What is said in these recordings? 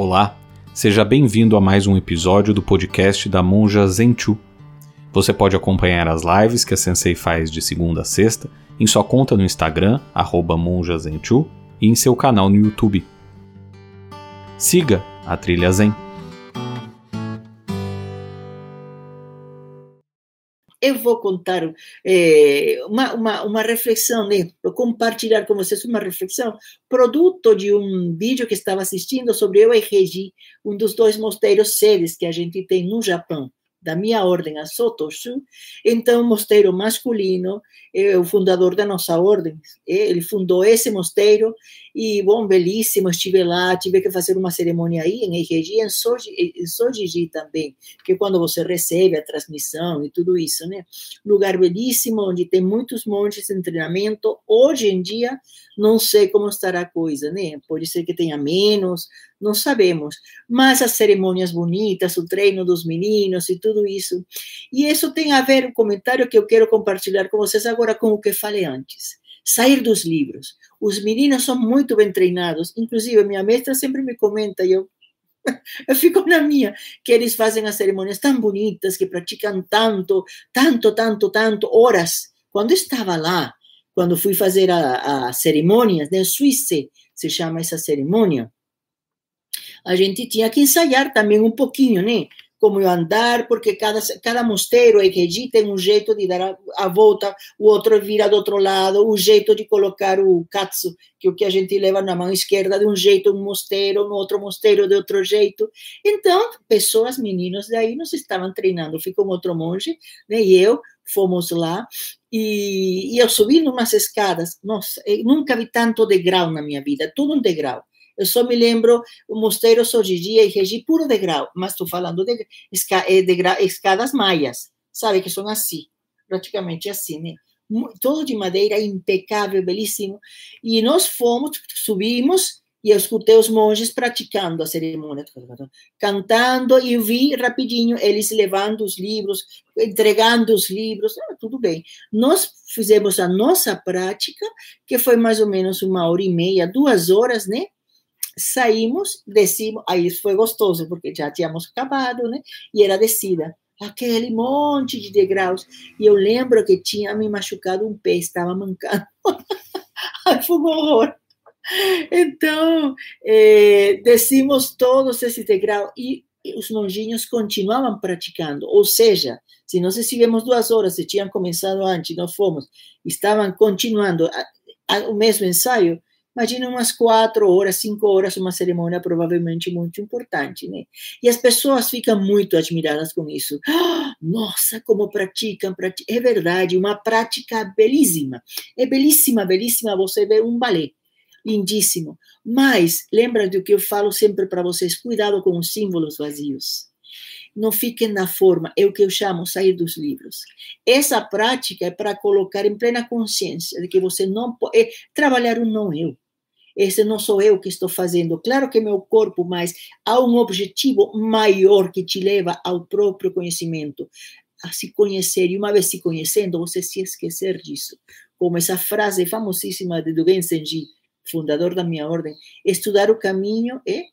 Olá, seja bem-vindo a mais um episódio do podcast da Monja Zenchu. Você pode acompanhar as lives que a Sensei faz de segunda a sexta em sua conta no Instagram, monjazenchu, e em seu canal no YouTube. Siga a Trilha Zen. Eu vou contar é, uma, uma, uma, reflexão, né? Vou compartilhar com vocês uma reflexão, produto de um vídeo que estava assistindo sobre eu e Regi, um dos dois mosteiros sedes que a gente tem no Japão da minha ordem, a Sotoshu, então mosteiro masculino, é o fundador da nossa ordem, ele fundou esse mosteiro e, bom, belíssimo, estive lá, tive que fazer uma cerimônia aí em Eiji, em Soji, em Sojiji também, que é quando você recebe a transmissão e tudo isso, né? Lugar belíssimo, onde tem muitos montes de treinamento, hoje em dia, não sei como estará a coisa, né? Pode ser que tenha menos, não sabemos, mas as cerimônias bonitas, o treino dos meninos e tudo isso. E isso tem a ver, um comentário que eu quero compartilhar com vocês agora com o que falei antes. Sair dos livros. Os meninos são muito bem treinados, inclusive minha mestra sempre me comenta, e eu eu fico na minha, que eles fazem as cerimônias tão bonitas, que praticam tanto, tanto, tanto, tanto, horas. Quando estava lá, quando fui fazer a, a cerimônia, né, Suíça se chama essa cerimônia, a gente tinha que ensaiar também um pouquinho, né? Como eu andar, porque cada, cada mosteiro EQG tem um jeito de dar a, a, volta, o outro vira do outro lado, o jeito de colocar o katsu, que é o que a gente leva na mão esquerda de um jeito, um mosteiro, no outro mosteiro de outro jeito. Então, pessoas, meninos daí, nos estavam treinando. Fui com outro monge, né? E eu fomos lá e, e eu subi umas escadas. Nossa, nunca vi tanto degrau na minha vida, tudo um degrau. Eu só me lembro o Mosteiro Sojiji e Regi puro degrau, mas estou falando de, eh, de, de escadas maias, sabe, que são assim, praticamente assim, né? Todo de madeira, impecável, belíssimo. E nós fomos, subimos, e eu escutei os monges praticando a cerimônia, cantando, e vi rapidinho eles levando os livros, entregando os livros, ah, tudo bem. Nós fizemos a nossa prática, que foi mais ou menos uma hora e meia, duas horas, né? Saímos, descimos, aí foi gostoso, porque já tínhamos acabado, né? E era descida, aquele monte de degraus. E eu lembro que tinha me machucado um pé, estava mancando. foi um horror. Então, eh, descimos todos esses degraus e os monjinhos continuavam praticando, ou seja, se nós estivemos duas horas, se tinham começado antes, nós fomos, estavam continuando o mesmo ensaio, Imagina umas quatro horas, cinco horas, uma cerimônia provavelmente muito importante, né? E as pessoas ficam muito admiradas com isso. Oh, nossa, como praticam, praticam. É verdade, uma prática belíssima. É belíssima, belíssima você ver um balé. Lindíssimo. Mas, lembra do que eu falo sempre para vocês, cuidado com os símbolos vazios não fiquem na forma, é o que eu chamo sair dos livros. Essa prática é para colocar em plena consciência de que você não pode é trabalhar o não eu. Esse não sou eu que estou fazendo. Claro que é meu corpo, mas há um objetivo maior que te leva ao próprio conhecimento, a se conhecer. E uma vez se conhecendo, você se esquecer disso. Como essa frase famosíssima de Dogen Senji, fundador da minha ordem, estudar o caminho é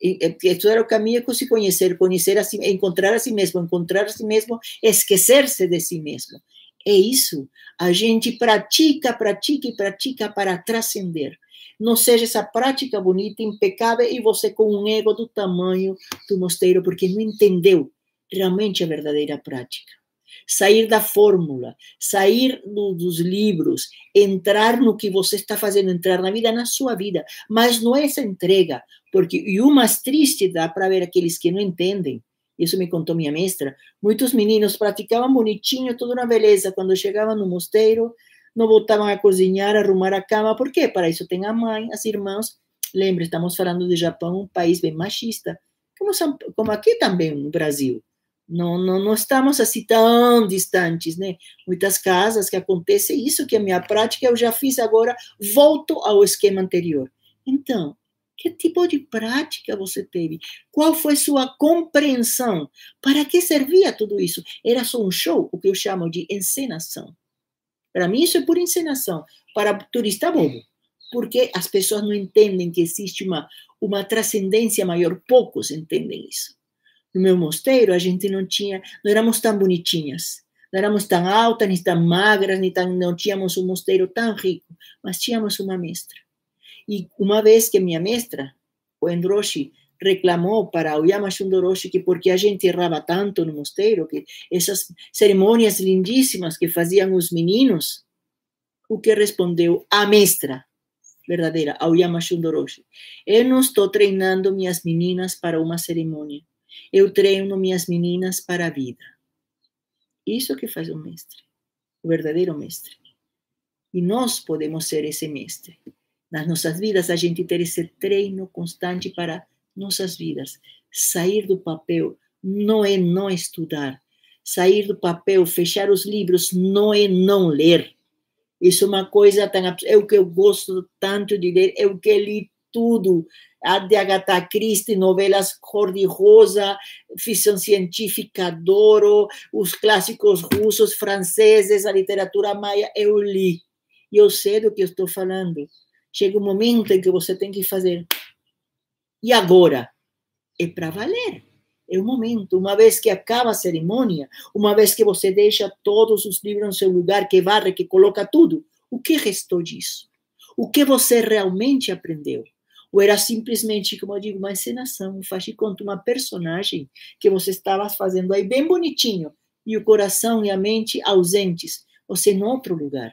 estudar o caminho é se conhecer, conhecer a si, encontrar a si mesmo, encontrar a si mesmo, esquecer-se de si mesmo. É isso. A gente pratica, pratica e pratica para transcender não seja essa prática bonita, impecável, e você com um ego do tamanho do mosteiro, porque não entendeu realmente a verdadeira prática. Sair da fórmula, sair do, dos livros, entrar no que você está fazendo, entrar na vida, na sua vida. Mas não é essa entrega, porque, e o mais triste dá para ver aqueles que não entendem, isso me contou minha mestra, muitos meninos praticavam bonitinho, tudo na beleza, quando chegavam no mosteiro, não voltavam a cozinhar, a arrumar a cama, por quê? Para isso tem a mãe, as irmãs. Lembre, estamos falando de Japão, um país bem machista, como, como aqui também no Brasil. Não, não, não estamos assim tão distantes, né? Muitas casas que acontece isso, que a minha prática eu já fiz agora, volto ao esquema anterior. Então, que tipo de prática você teve? Qual foi sua compreensão? Para que servia tudo isso? Era só um show, o que eu chamo de encenação. Para mim, isso é pura encenação. Para turista bobo. Porque as pessoas não entendem que existe uma, uma transcendência maior, poucos entendem isso. No meu mosteiro, a gente não tinha, não éramos tão bonitinhas, não éramos tão altas, nem tão magras, nem tão, não tínhamos um mosteiro tão rico, mas tínhamos uma mestra. E uma vez que minha mestra, o Endroshi, reclamou para o Yamashun Orochi que porque a gente errava tanto no mosteiro, que essas cerimônias lindíssimas que faziam os meninos, o que respondeu a mestra verdadeira, ao Yamashun Orochi, eu não estou treinando minhas meninas para uma cerimônia, eu treino minhas meninas para a vida. Isso que faz o mestre, o verdadeiro mestre. E nós podemos ser esse mestre. Nas nossas vidas, a gente ter esse treino constante para nossas vidas. Sair do papel não é não estudar. Sair do papel, fechar os livros, não é não ler. Isso é uma coisa tão. É o que eu gosto tanto de ler, é o que li tudo. De Agatha Christie, novelas cor-de-rosa, ficção científica, adoro, os clássicos russos, franceses, a literatura maia, eu li. E eu sei do que eu estou falando. Chega um momento em que você tem que fazer e agora? É para valer. É o momento. Uma vez que acaba a cerimônia, uma vez que você deixa todos os livros no seu lugar, que varre, que coloca tudo, o que restou disso? O que você realmente aprendeu? Ou era simplesmente, como eu digo, uma encenação, faz de conta, uma personagem que você estava fazendo aí bem bonitinho, e o coração e a mente ausentes, você em outro lugar.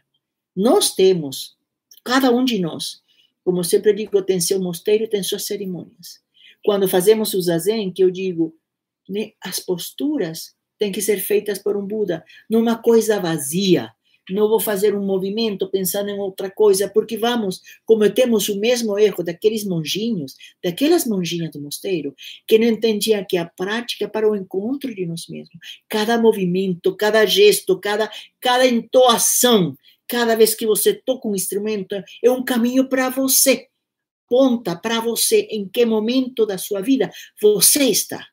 Nós temos, cada um de nós, como sempre digo, tem seu mosteiro, tem suas cerimônias. Quando fazemos o zazen, que eu digo, né, as posturas têm que ser feitas por um Buda, numa coisa vazia. Não vou fazer um movimento pensando em outra coisa, porque vamos, cometemos o mesmo erro daqueles monjinhos, daquelas monjinhas do mosteiro, que não entendiam que a prática é para o encontro de nós mesmos. Cada movimento, cada gesto, cada, cada entoação Cada vez que você toca um instrumento, é um caminho para você. Ponta para você em que momento da sua vida você está.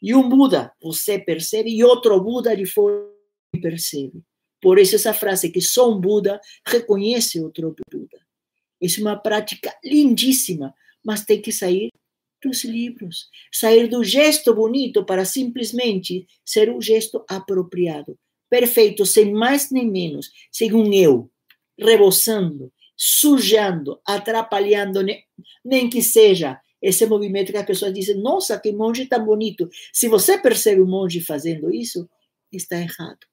E um Buda você percebe, e outro Buda de fora percebe. Por isso, essa frase que só um Buda reconhece outro Buda. É uma prática lindíssima, mas tem que sair dos livros, sair do gesto bonito para simplesmente ser um gesto apropriado perfeito, sem mais nem menos, sem um eu, reboçando, sujando, atrapalhando, nem que seja esse movimento que as pessoas dizem, nossa, que monge tão bonito. Se você percebe um monge fazendo isso, está errado.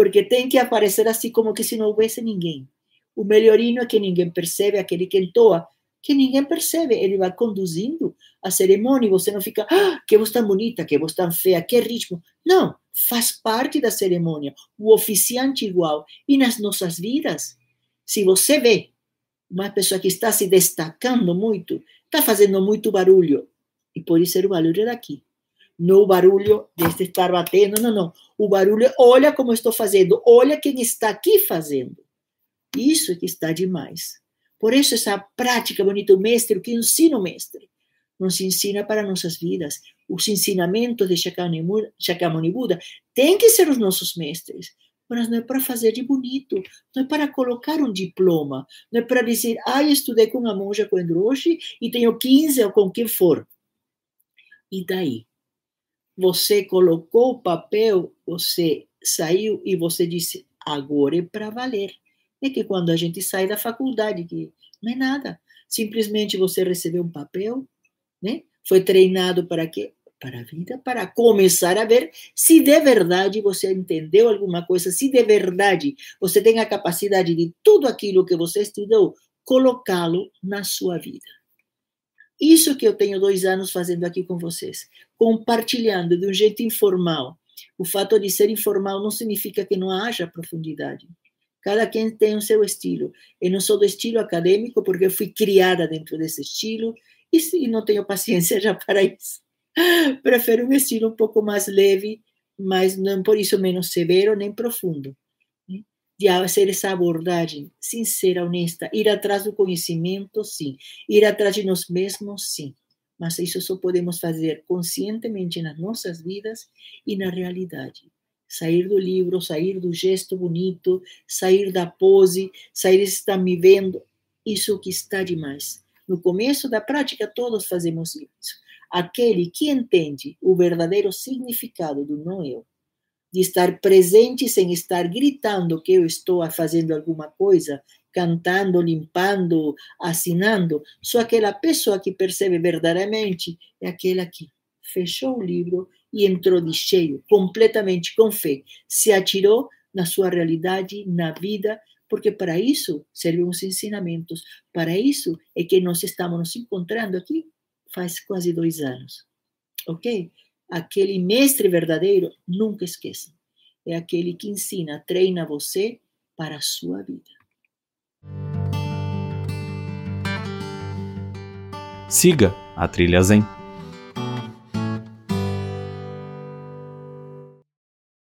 Porque tem que aparecer assim como que se não houvesse ninguém. O melhorino é que ninguém percebe, aquele que entoa, que ninguém percebe. Ele vai conduzindo a cerimônia e você não fica, ah, que voz tão bonita, que voz tão feia, que ritmo. Não, faz parte da cerimônia, o oficiante igual. E nas nossas vidas, se você vê uma pessoa que está se destacando muito, está fazendo muito barulho, e pode ser o barulho daqui. Não o barulho de estar batendo, não, não. O barulho, olha como estou fazendo, olha quem está aqui fazendo. Isso é que está demais. Por isso, essa prática bonita, o mestre, o que ensina o mestre, nos ensina para nossas vidas. Os ensinamentos de Shakyamuni Buda têm que ser os nossos mestres, mas não é para fazer de bonito, não é para colocar um diploma, não é para dizer, ah, estudei com a monja Koendroshi e tenho 15 ou com quem for. E daí? Você colocou o papel, você saiu e você disse, agora é para valer. É que quando a gente sai da faculdade, que não é nada, simplesmente você recebeu um papel, né? Foi treinado para quê? Para a vida, para começar a ver se de verdade você entendeu alguma coisa, se de verdade você tem a capacidade de tudo aquilo que você estudou, colocá-lo na sua vida. Isso que eu tenho dois anos fazendo aqui com vocês, compartilhando de um jeito informal. O fato de ser informal não significa que não haja profundidade. Cada quem tem o seu estilo. Eu não sou do estilo acadêmico porque eu fui criada dentro desse estilo e, não tenho paciência já para isso. Prefiro um estilo um pouco mais leve, mas não por isso menos severo nem profundo. De fazer essa abordagem sincera, honesta, ir atrás do conhecimento, sim. Ir atrás de nós mesmos, sim. Mas isso só podemos fazer conscientemente nas nossas vidas e na realidade. Sair do livro, sair do gesto bonito, sair da pose, sair estar me vendo, Isso que está demais. No começo da prática, todos fazemos isso. Aquele que entende o verdadeiro significado do não eu, de estar presente sem estar gritando que eu estou fazendo alguma coisa, cantando, limpando, assinando. Só aquela pessoa que percebe verdadeiramente é aquela que fechou o livro e entrou de cheio, completamente com fé, se atirou na sua realidade, na vida, porque para isso servem os ensinamentos, para isso é que nós estamos nos encontrando aqui faz quase dois anos, ok? Aquele mestre verdadeiro, nunca esqueça, é aquele que ensina, treina você para a sua vida. Siga a Trilha Zen.